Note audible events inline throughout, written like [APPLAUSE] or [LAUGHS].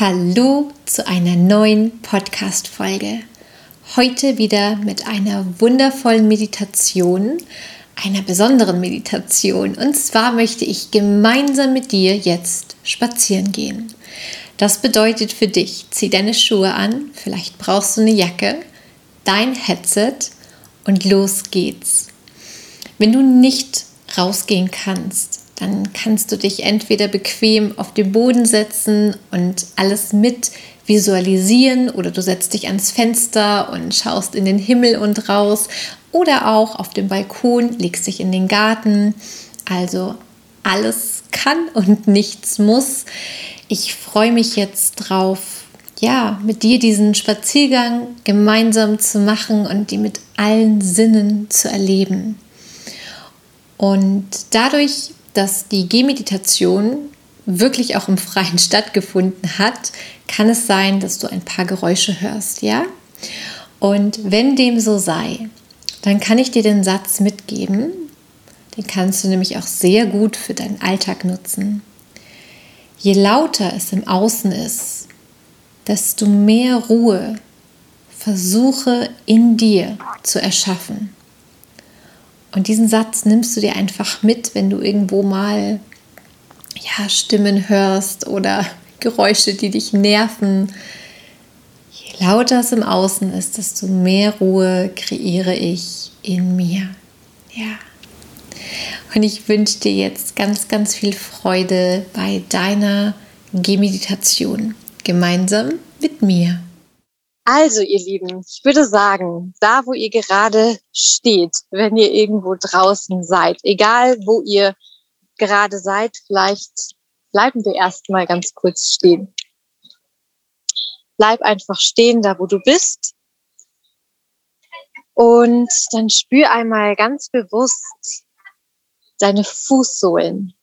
Hallo zu einer neuen Podcast-Folge. Heute wieder mit einer wundervollen Meditation, einer besonderen Meditation. Und zwar möchte ich gemeinsam mit dir jetzt spazieren gehen. Das bedeutet für dich, zieh deine Schuhe an, vielleicht brauchst du eine Jacke, dein Headset und los geht's. Wenn du nicht rausgehen kannst, dann kannst du dich entweder bequem auf den Boden setzen und alles mit visualisieren oder du setzt dich ans Fenster und schaust in den Himmel und raus oder auch auf dem Balkon, legst dich in den Garten. Also alles kann und nichts muss. Ich freue mich jetzt drauf, ja, mit dir diesen Spaziergang gemeinsam zu machen und die mit allen Sinnen zu erleben. Und dadurch, dass die Gehmeditation wirklich auch im Freien [LAUGHS] stattgefunden hat, kann es sein, dass du ein paar Geräusche hörst, ja? Und wenn dem so sei, dann kann ich dir den Satz mitgeben, den kannst du nämlich auch sehr gut für deinen Alltag nutzen. Je lauter es im Außen ist, desto mehr Ruhe versuche in dir zu erschaffen. Und diesen Satz nimmst du dir einfach mit, wenn du irgendwo mal ja, Stimmen hörst oder [LAUGHS] Geräusche, die dich nerven. Je lauter es im Außen ist, desto mehr Ruhe kreiere ich in mir. Ja. Und ich wünsche dir jetzt ganz, ganz viel Freude bei deiner Gehmeditation gemeinsam mit mir. Also, ihr Lieben, ich würde sagen, da wo ihr gerade steht, wenn ihr irgendwo draußen seid, egal wo ihr gerade seid, vielleicht bleiben wir erstmal ganz kurz stehen. Bleib einfach stehen, da wo du bist. Und dann spür einmal ganz bewusst deine Fußsohlen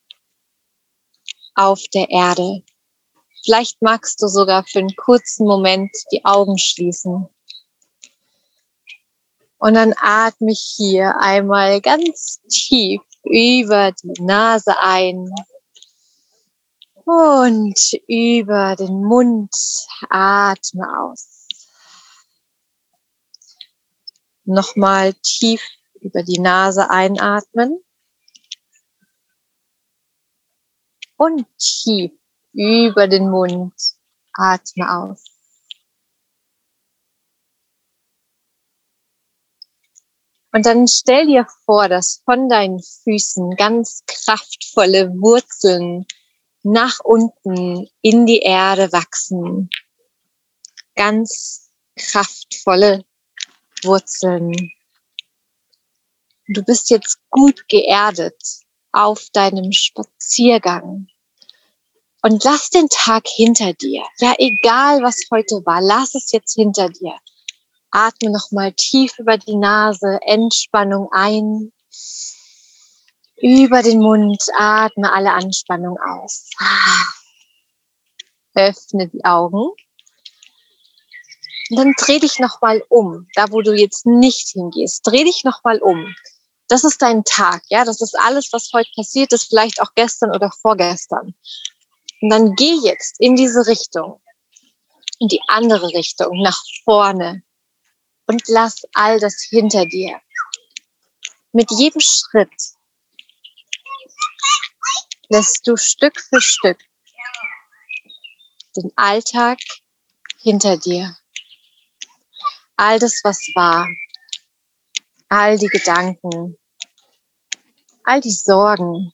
auf der Erde. Vielleicht magst du sogar für einen kurzen Moment die Augen schließen. Und dann atme ich hier einmal ganz tief über die Nase ein und über den Mund atme aus. Nochmal tief über die Nase einatmen und tief über den Mund. Atme aus. Und dann stell dir vor, dass von deinen Füßen ganz kraftvolle Wurzeln nach unten in die Erde wachsen. Ganz kraftvolle Wurzeln. Du bist jetzt gut geerdet auf deinem Spaziergang. Und lass den Tag hinter dir. Ja, egal was heute war, lass es jetzt hinter dir. Atme nochmal tief über die Nase, Entspannung ein. Über den Mund atme alle Anspannung aus. Öffne die Augen. Und dann dreh dich nochmal um, da wo du jetzt nicht hingehst. Dreh dich nochmal um. Das ist dein Tag, ja. Das ist alles, was heute passiert ist, vielleicht auch gestern oder vorgestern. Und dann geh jetzt in diese Richtung, in die andere Richtung, nach vorne und lass all das hinter dir. Mit jedem Schritt lässt du Stück für Stück den Alltag hinter dir. All das, was war, all die Gedanken, all die Sorgen,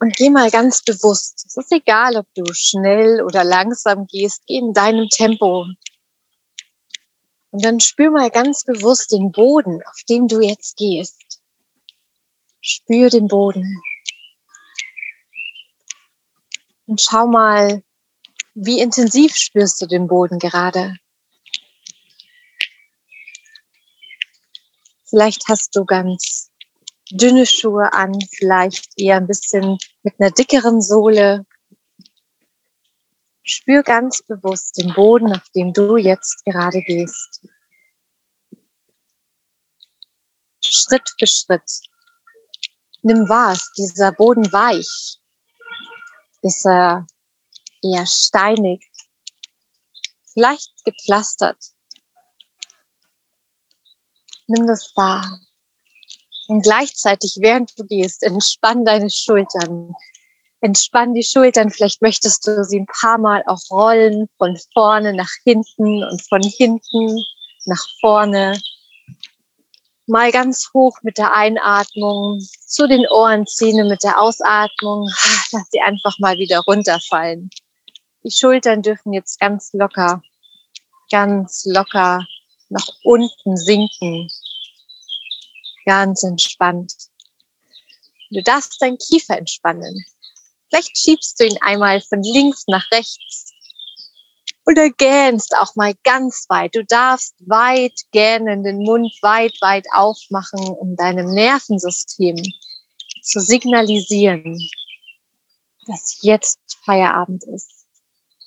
und geh mal ganz bewusst. Es ist egal, ob du schnell oder langsam gehst, geh in deinem Tempo. Und dann spür mal ganz bewusst den Boden, auf dem du jetzt gehst. Spür den Boden. Und schau mal, wie intensiv spürst du den Boden gerade? Vielleicht hast du ganz dünne Schuhe an, vielleicht eher ein bisschen mit einer dickeren Sohle. Spür ganz bewusst den Boden, auf dem du jetzt gerade gehst. Schritt für Schritt. Nimm wahr, ist dieser Boden weich? Ist er eher steinig? Vielleicht gepflastert? Nimm das wahr. Und gleichzeitig, während du gehst, entspann deine Schultern. Entspann die Schultern. Vielleicht möchtest du sie ein paar Mal auch rollen, von vorne nach hinten und von hinten nach vorne. Mal ganz hoch mit der Einatmung, zu den Ohren ziehen mit der Ausatmung. Lass sie einfach mal wieder runterfallen. Die Schultern dürfen jetzt ganz locker, ganz locker nach unten sinken ganz entspannt. Du darfst deinen Kiefer entspannen. Vielleicht schiebst du ihn einmal von links nach rechts oder gähnst auch mal ganz weit. Du darfst weit gähnen, den Mund weit, weit aufmachen, um deinem Nervensystem zu signalisieren, dass jetzt Feierabend ist,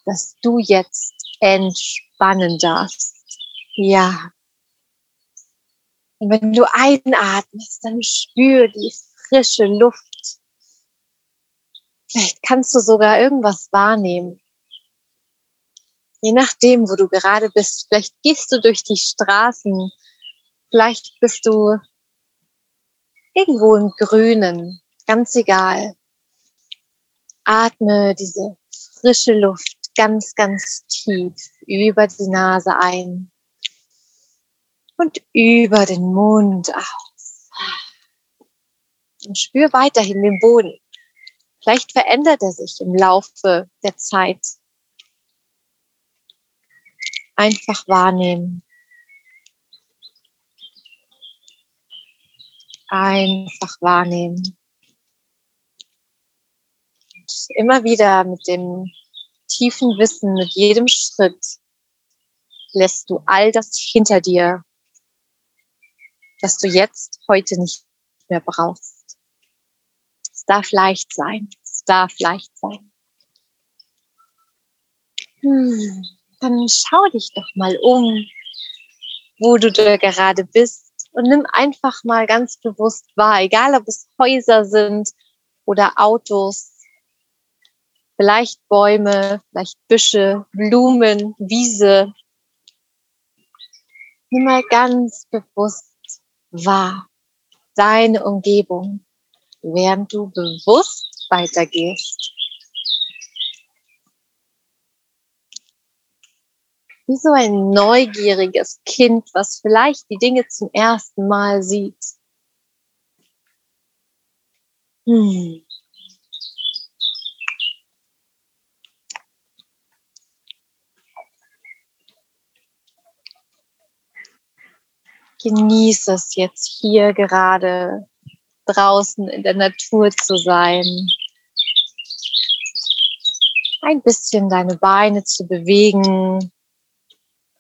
dass du jetzt entspannen darfst. Ja, und wenn du einatmest, dann spür die frische Luft. Vielleicht kannst du sogar irgendwas wahrnehmen. Je nachdem, wo du gerade bist. Vielleicht gehst du durch die Straßen. Vielleicht bist du irgendwo im Grünen. Ganz egal. Atme diese frische Luft ganz, ganz tief über die Nase ein und über den Mund aus. Und spür weiterhin den Boden. Vielleicht verändert er sich im Laufe der Zeit. Einfach wahrnehmen. Einfach wahrnehmen. Und immer wieder mit dem tiefen Wissen, mit jedem Schritt lässt du all das hinter dir, das du jetzt heute nicht mehr brauchst. Es darf leicht sein. Es darf leicht sein. Hm, dann schau dich doch mal um, wo du da gerade bist und nimm einfach mal ganz bewusst wahr, egal ob es Häuser sind oder Autos, vielleicht Bäume, vielleicht Büsche, Blumen, Wiese. Nimm mal ganz bewusst wahr, deine Umgebung, während du bewusst weitergehst. Wie so ein neugieriges Kind, was vielleicht die Dinge zum ersten Mal sieht. Hm. Genieße es jetzt hier gerade draußen in der Natur zu sein. Ein bisschen deine Beine zu bewegen,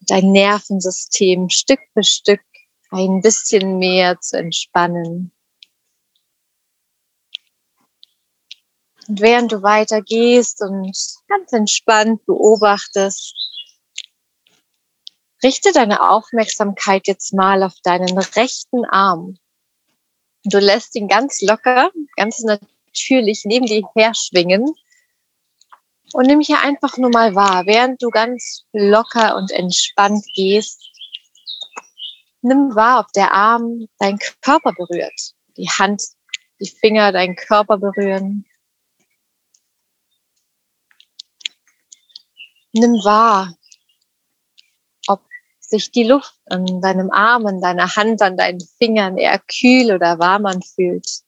dein Nervensystem Stück für Stück ein bisschen mehr zu entspannen. Und während du weiter gehst und ganz entspannt beobachtest, Richte deine Aufmerksamkeit jetzt mal auf deinen rechten Arm. Du lässt ihn ganz locker, ganz natürlich neben dir her schwingen. Und nimm hier einfach nur mal wahr, während du ganz locker und entspannt gehst. Nimm wahr, ob der Arm deinen Körper berührt. Die Hand, die Finger deinen Körper berühren. Nimm wahr, sich die Luft an deinem Arm, an deiner Hand, an deinen Fingern eher kühl oder warm anfühlt.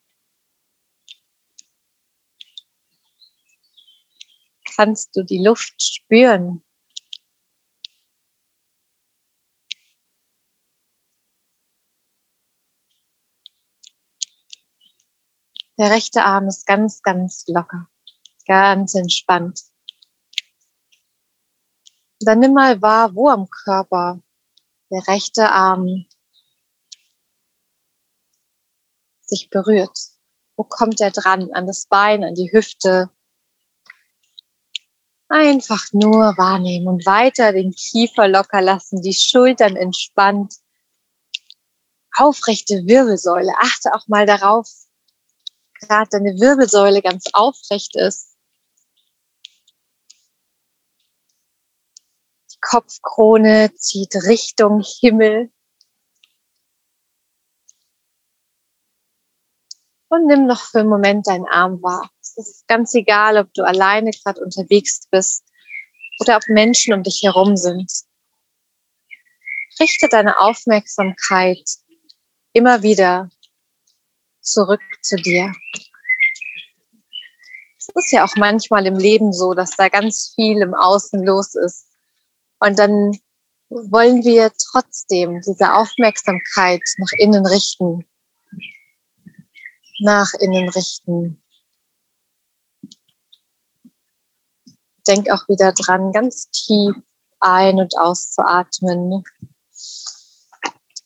Kannst du die Luft spüren? Der rechte Arm ist ganz, ganz locker. Ganz entspannt. Dann nimm mal wahr, wo am Körper der rechte Arm sich berührt. Wo kommt er dran? An das Bein, an die Hüfte? Einfach nur wahrnehmen und weiter den Kiefer locker lassen, die Schultern entspannt. Aufrechte Wirbelsäule. Achte auch mal darauf, gerade deine Wirbelsäule ganz aufrecht ist. Kopfkrone zieht Richtung Himmel. Und nimm noch für einen Moment deinen Arm wahr. Es ist ganz egal, ob du alleine gerade unterwegs bist oder ob Menschen um dich herum sind. Richte deine Aufmerksamkeit immer wieder zurück zu dir. Es ist ja auch manchmal im Leben so, dass da ganz viel im Außen los ist. Und dann wollen wir trotzdem diese Aufmerksamkeit nach innen richten nach innen richten. Denk auch wieder dran, ganz tief ein- und auszuatmen,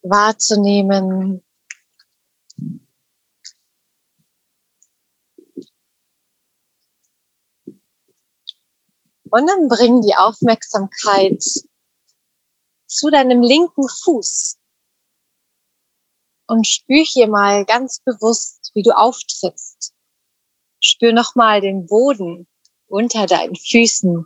wahrzunehmen. Und dann bring die Aufmerksamkeit zu deinem linken Fuß und spür hier mal ganz bewusst, wie du auftrittst. Spür nochmal den Boden unter deinen Füßen.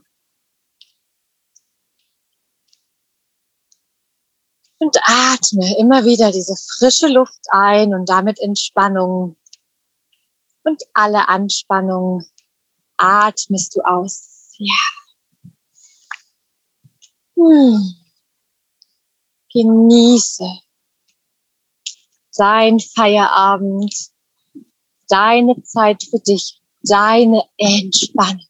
Und atme immer wieder diese frische Luft ein und damit Entspannung. Und alle Anspannung atmest du aus. Ja. Hm. Genieße dein Feierabend, deine Zeit für dich, deine Entspannung.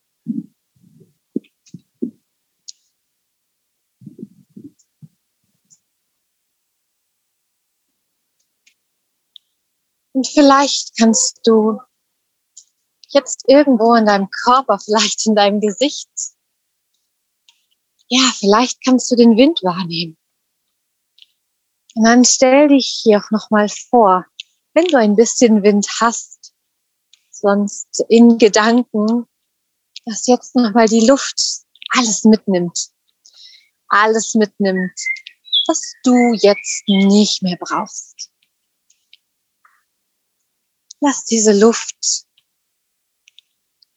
Und vielleicht kannst du jetzt irgendwo in deinem Körper, vielleicht in deinem Gesicht, ja, vielleicht kannst du den Wind wahrnehmen. Und dann stell dich hier auch nochmal vor, wenn du ein bisschen Wind hast, sonst in Gedanken, dass jetzt nochmal die Luft alles mitnimmt. Alles mitnimmt, was du jetzt nicht mehr brauchst. Lass diese Luft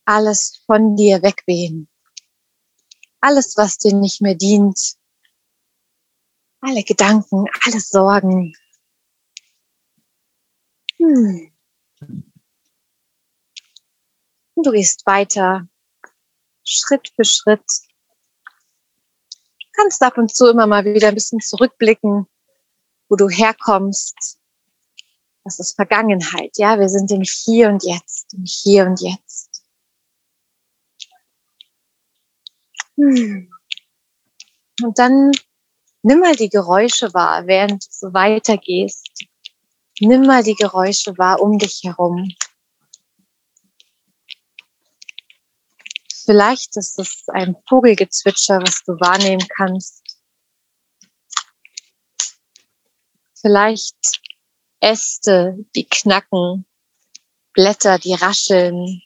alles von dir wegwehen. Alles, was dir nicht mehr dient, alle Gedanken, alle Sorgen. Hm. Du gehst weiter, Schritt für Schritt. Du kannst ab und zu immer mal wieder ein bisschen zurückblicken, wo du herkommst. Das ist Vergangenheit, ja. Wir sind im Hier und Jetzt, im Hier und Jetzt. Hm. Und dann Nimm mal die Geräusche wahr, während du so weitergehst. Nimm mal die Geräusche wahr um dich herum. Vielleicht ist es ein Vogelgezwitscher, was du wahrnehmen kannst. Vielleicht Äste, die knacken, Blätter, die rascheln.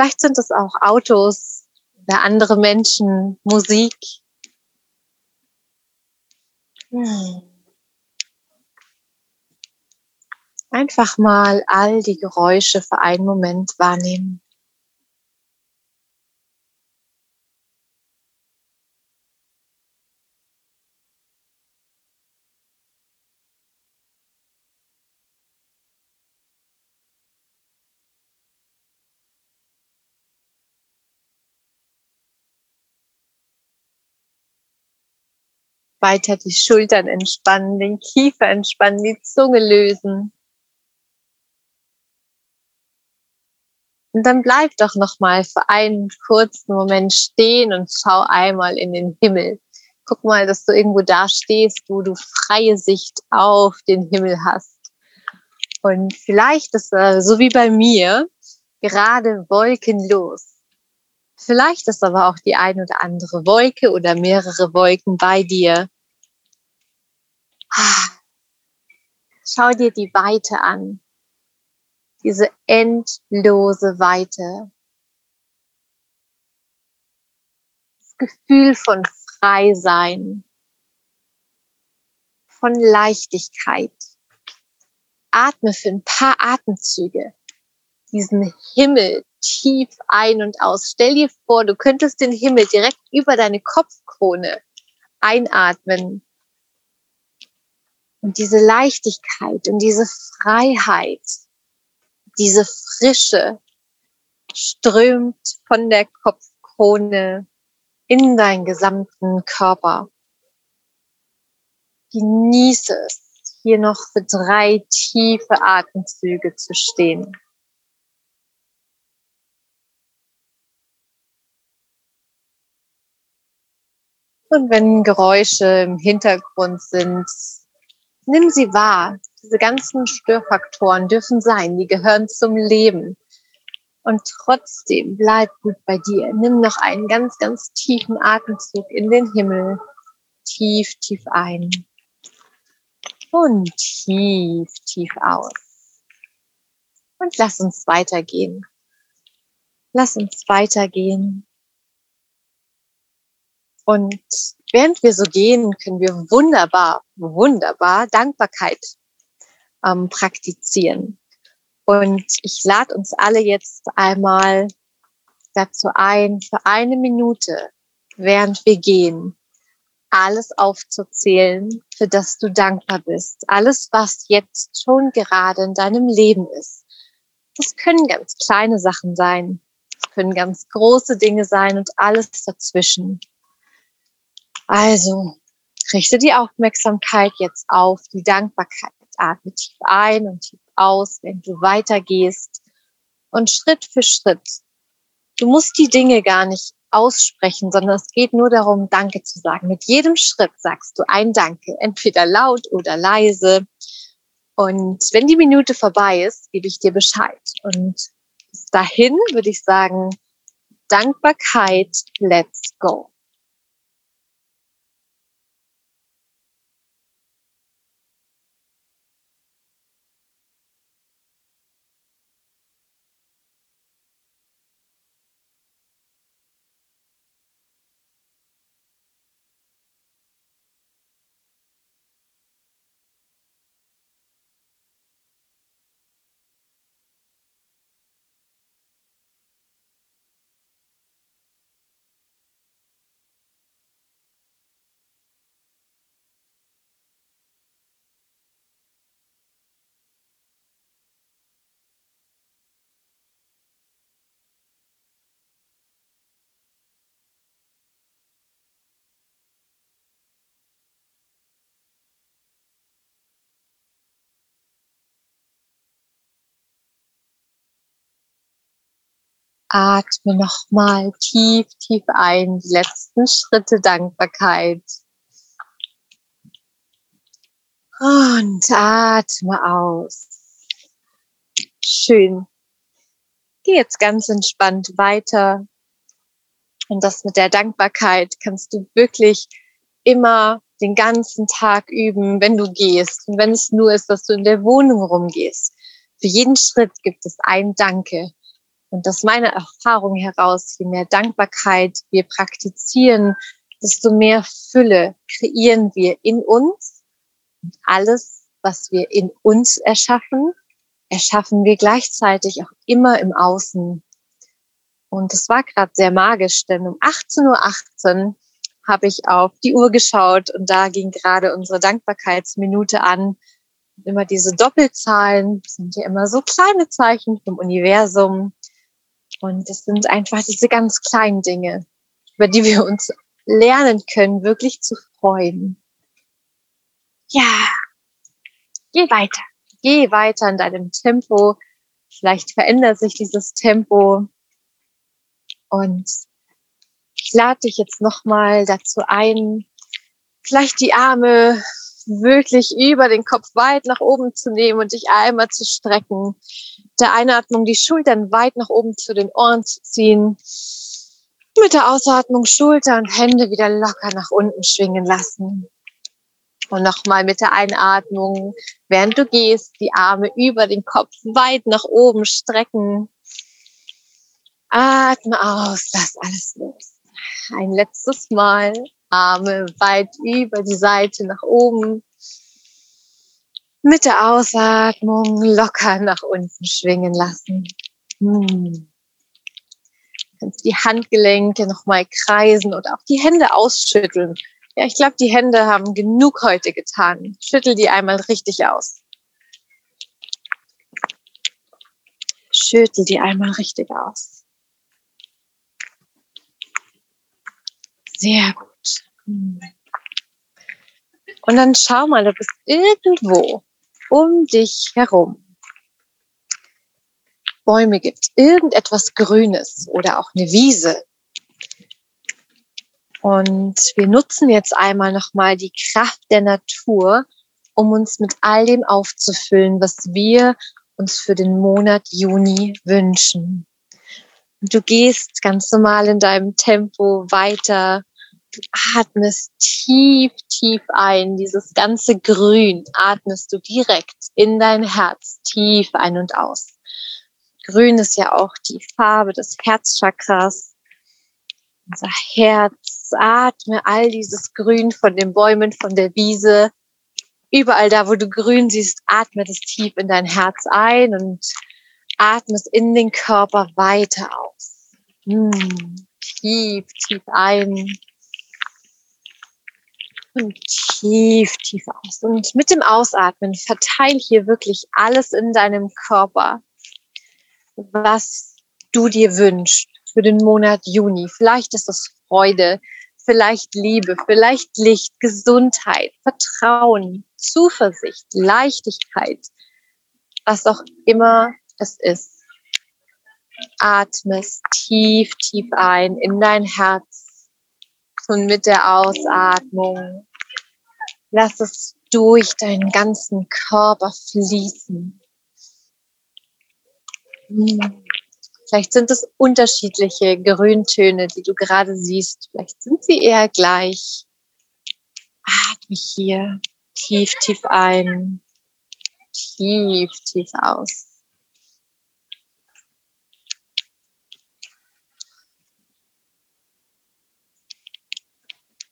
Vielleicht sind es auch Autos, oder andere Menschen, Musik. Hm. Einfach mal all die Geräusche für einen Moment wahrnehmen. Weiter die Schultern entspannen, den Kiefer entspannen, die Zunge lösen. Und dann bleib doch noch mal für einen kurzen Moment stehen und schau einmal in den Himmel. Guck mal, dass du irgendwo da stehst, wo du freie Sicht auf den Himmel hast. Und vielleicht ist er, so wie bei mir, gerade wolkenlos. Vielleicht ist aber auch die ein oder andere Wolke oder mehrere Wolken bei dir. Schau dir die Weite an. Diese endlose Weite. Das Gefühl von Freisein, von Leichtigkeit. Atme für ein paar Atemzüge diesen Himmel tief ein und aus. Stell dir vor, du könntest den Himmel direkt über deine Kopfkrone einatmen. Und diese Leichtigkeit und diese Freiheit, diese Frische strömt von der Kopfkrone in deinen gesamten Körper. Genieße es, hier noch für drei tiefe Atemzüge zu stehen. Und wenn Geräusche im Hintergrund sind, nimm sie wahr. Diese ganzen Störfaktoren dürfen sein, die gehören zum Leben. Und trotzdem bleib gut bei dir. Nimm noch einen ganz, ganz tiefen Atemzug in den Himmel. Tief, tief ein. Und tief, tief aus. Und lass uns weitergehen. Lass uns weitergehen und während wir so gehen, können wir wunderbar, wunderbar Dankbarkeit ähm, praktizieren. Und ich lade uns alle jetzt einmal dazu ein, für eine Minute, während wir gehen, alles aufzuzählen, für das du dankbar bist. Alles, was jetzt schon gerade in deinem Leben ist. Das können ganz kleine Sachen sein. Können ganz große Dinge sein und alles dazwischen. Also richte die Aufmerksamkeit jetzt auf die Dankbarkeit. Atme tief ein und tief aus, wenn du weitergehst. Und Schritt für Schritt. Du musst die Dinge gar nicht aussprechen, sondern es geht nur darum, Danke zu sagen. Mit jedem Schritt sagst du ein Danke, entweder laut oder leise. Und wenn die Minute vorbei ist, gebe ich dir Bescheid. Und bis dahin würde ich sagen, Dankbarkeit, let's go. Atme nochmal tief, tief ein, die letzten Schritte Dankbarkeit. Und atme aus. Schön. Geh jetzt ganz entspannt weiter. Und das mit der Dankbarkeit kannst du wirklich immer den ganzen Tag üben, wenn du gehst. Und wenn es nur ist, dass du in der Wohnung rumgehst. Für jeden Schritt gibt es ein Danke. Und aus meiner Erfahrung heraus, je mehr Dankbarkeit wir praktizieren, desto mehr Fülle kreieren wir in uns. Und alles, was wir in uns erschaffen, erschaffen wir gleichzeitig auch immer im Außen. Und es war gerade sehr magisch, denn um 18.18 Uhr habe ich auf die Uhr geschaut und da ging gerade unsere Dankbarkeitsminute an. Immer diese Doppelzahlen sind ja immer so kleine Zeichen vom Universum, und es sind einfach diese ganz kleinen Dinge, über die wir uns lernen können, wirklich zu freuen. Ja, geh weiter. Geh weiter in deinem Tempo. Vielleicht verändert sich dieses Tempo. Und ich lade dich jetzt nochmal dazu ein, vielleicht die Arme wirklich über den Kopf weit nach oben zu nehmen und dich einmal zu strecken. Der Einatmung die Schultern weit nach oben zu den Ohren zu ziehen. Mit der Ausatmung Schulter und Hände wieder locker nach unten schwingen lassen. Und nochmal mit der Einatmung, während du gehst, die Arme über den Kopf weit nach oben strecken. Atme aus, lass alles los. Ein letztes Mal. Arme weit über die Seite nach oben. Mit der Ausatmung locker nach unten schwingen lassen. Hm. Die Handgelenke nochmal kreisen und auch die Hände ausschütteln. Ja, ich glaube, die Hände haben genug heute getan. Schüttel die einmal richtig aus. Schüttel die einmal richtig aus. Sehr gut. Hm. Und dann schau mal, ob es irgendwo um dich herum Bäume gibt, irgendetwas Grünes oder auch eine Wiese. Und wir nutzen jetzt einmal nochmal die Kraft der Natur, um uns mit all dem aufzufüllen, was wir uns für den Monat Juni wünschen. Und du gehst ganz normal in deinem Tempo weiter. Du atmest tief, tief ein. Dieses ganze Grün atmest du direkt in dein Herz tief ein und aus. Grün ist ja auch die Farbe des Herzchakras. Unser Herz, atme all dieses Grün von den Bäumen, von der Wiese. Überall da, wo du Grün siehst, atme das tief in dein Herz ein und atme es in den Körper weiter aus. Hm, tief, tief ein und tief, tief aus. Und mit dem Ausatmen verteile hier wirklich alles in deinem Körper was du dir wünschst für den Monat Juni. Vielleicht ist es Freude, vielleicht Liebe, vielleicht Licht, Gesundheit, Vertrauen, Zuversicht, Leichtigkeit, was auch immer es ist. Atmest tief, tief ein in dein Herz und mit der Ausatmung lass es durch deinen ganzen Körper fließen. Hm. Vielleicht sind es unterschiedliche Grüntöne, die du gerade siehst. Vielleicht sind sie eher gleich. Atme hier tief, tief ein, tief, tief aus.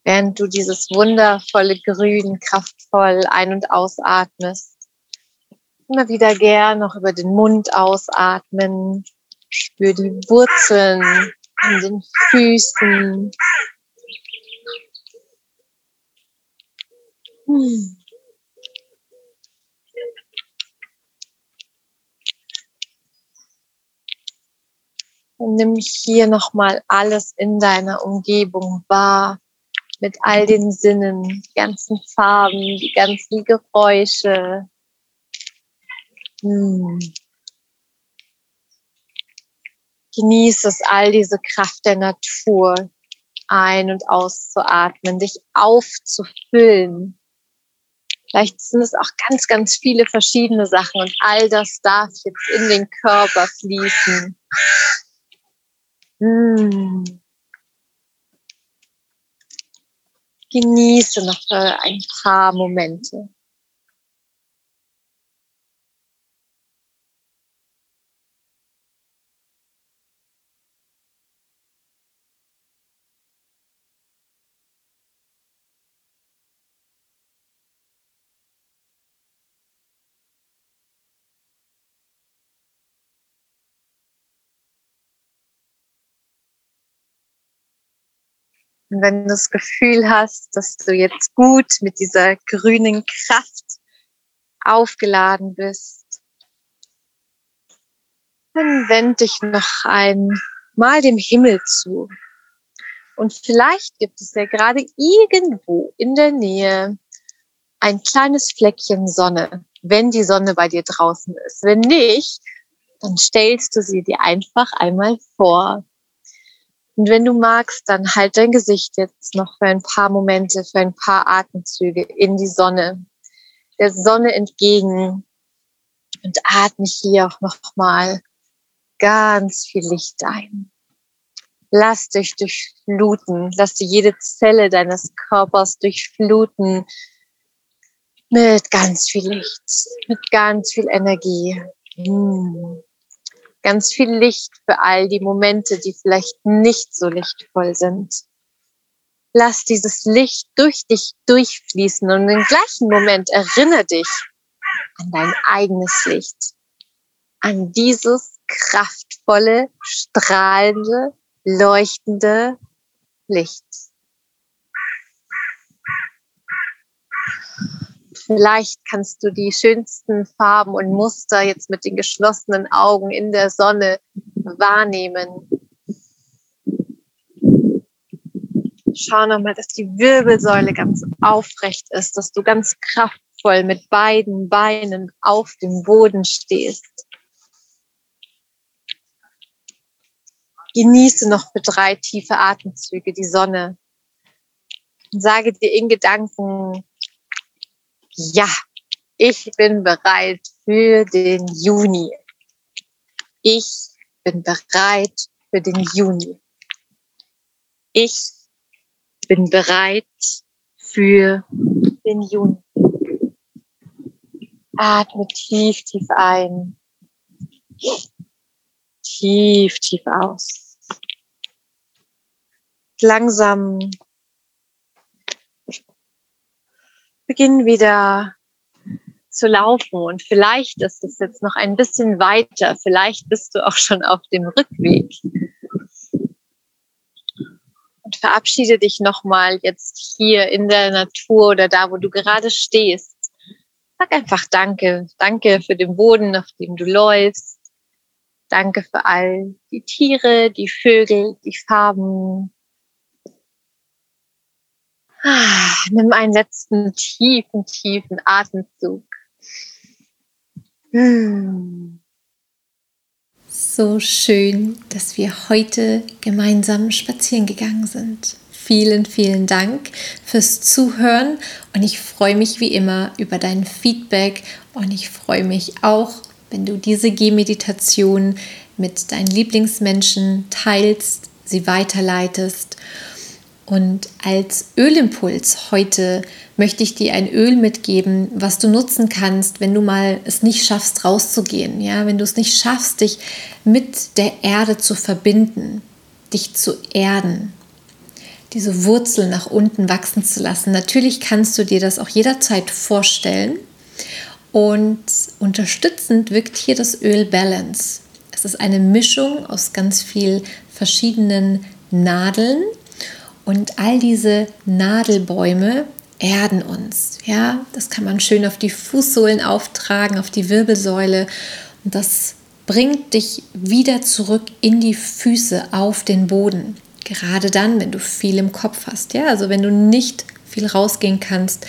Während du dieses wundervolle Grün kraftvoll ein- und ausatmest, immer wieder gern noch über den Mund ausatmen. Spür die Wurzeln in den Füßen. Hm. Und nimm hier nochmal alles in deiner Umgebung wahr, mit all den Sinnen, die ganzen Farben, die ganzen Geräusche, hm. Genieß es, all diese Kraft der Natur ein- und auszuatmen, dich aufzufüllen. Vielleicht sind es auch ganz, ganz viele verschiedene Sachen und all das darf jetzt in den Körper fließen. Hm. Genieße noch ein paar Momente. Und wenn du das Gefühl hast, dass du jetzt gut mit dieser grünen Kraft aufgeladen bist, dann wend dich noch einmal dem Himmel zu. Und vielleicht gibt es ja gerade irgendwo in der Nähe ein kleines Fleckchen Sonne, wenn die Sonne bei dir draußen ist. Wenn nicht, dann stellst du sie dir einfach einmal vor Und wenn du magst, dann halt dein Gesicht jetzt noch für ein paar Momente, für ein paar Atemzüge in die Sonne, der Sonne entgegen und atme hier auch noch mal ganz viel Licht ein. Lass dich durchfluten, lass dir jede Zelle deines Körpers durchfluten mit ganz viel Licht, mit ganz viel Energie. Hm ganz viel Licht für all die Momente, die vielleicht nicht so lichtvoll sind. Lass dieses Licht durch dich durchfließen und im gleichen Moment erinnere dich an dein eigenes Licht, an dieses kraftvolle, strahlende, leuchtende Licht. Vielleicht kannst du die schönsten Farben und Muster jetzt mit den geschlossenen Augen in der Sonne wahrnehmen. Schau nochmal, dass die Wirbelsäule ganz aufrecht ist, dass du ganz kraftvoll mit beiden Beinen auf dem Boden stehst. Genieße noch für drei tiefe Atemzüge die Sonne. Und sage dir in Gedanken, ja, ich bin bereit für den Juni. Ich bin bereit für den Juni. Ich bin bereit für den Juni. Atme tief, tief ein. Tief, tief aus. Langsam beginnen wieder zu laufen und vielleicht ist es jetzt noch ein bisschen weiter, vielleicht bist du auch schon auf dem Rückweg. Und verabschiede dich nochmal jetzt hier in der Natur oder da, wo du gerade stehst. Sag einfach Danke. Danke für den Boden, auf dem du läufst. Danke für all die Tiere, die Vögel, die Farben, nimm einen letzten tiefen, tiefen Atemzug. Hm. So schön, dass wir heute gemeinsam spazieren gegangen sind. Vielen, vielen Dank fürs Zuhören und ich freue mich wie immer über dein Feedback und ich freue mich auch, wenn du diese Gehmeditation mit deinen Lieblingsmenschen teilst, sie weiterleitest und als Ölimpuls heute möchte ich dir ein Öl mitgeben, was du nutzen kannst, wenn du mal es nicht schaffst, rauszugehen. Ja, wenn du es nicht schaffst, dich mit der Erde zu verbinden, dich zu erden, diese Wurzel nach unten wachsen zu lassen. Natürlich kannst du dir das auch jederzeit vorstellen. Und unterstützend wirkt hier das Öl Balance. Es ist eine Mischung aus ganz vielen verschiedenen Nadeln und all diese Nadelbäume erden uns. Ja, das kann man schön auf die Fußsohlen auftragen, auf die Wirbelsäule. Und das bringt dich wieder zurück in die Füße, auf den Boden. Gerade dann, wenn du viel im Kopf hast. Ja, also wenn du nicht viel rausgehen kannst,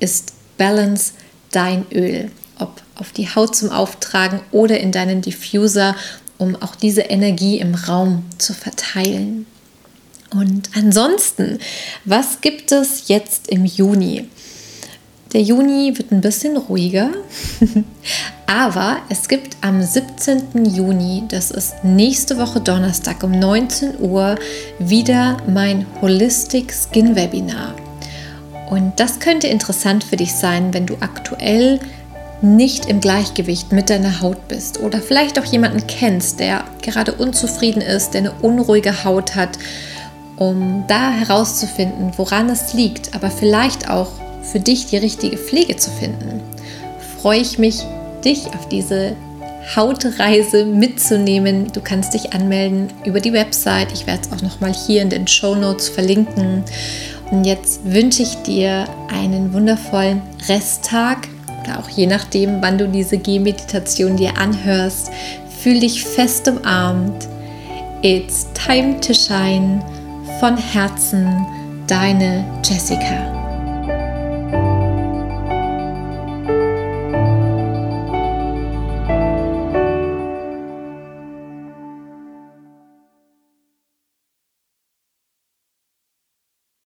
ist Balance dein Öl. Ob auf die Haut zum Auftragen oder in deinen Diffuser, um auch diese Energie im Raum zu verteilen. Und ansonsten, was gibt es jetzt im Juni? Der Juni wird ein bisschen ruhiger, [LAUGHS] aber es gibt am 17. Juni, das ist nächste Woche Donnerstag um 19 Uhr, wieder mein Holistic Skin Webinar. Und das könnte interessant für dich sein, wenn du aktuell nicht im Gleichgewicht mit deiner Haut bist oder vielleicht auch jemanden kennst, der gerade unzufrieden ist, der eine unruhige Haut hat um da herauszufinden, woran es liegt, aber vielleicht auch für dich die richtige Pflege zu finden, freue ich mich, dich auf diese Hautreise mitzunehmen. Du kannst dich anmelden über die Website. Ich werde es auch noch mal hier in den Show Notes verlinken. Und jetzt wünsche ich dir einen wundervollen Resttag oder auch je nachdem, wann du diese Gehmeditation dir anhörst. Fühl dich fest umarmt. It's time to shine von Herzen, deine Jessica.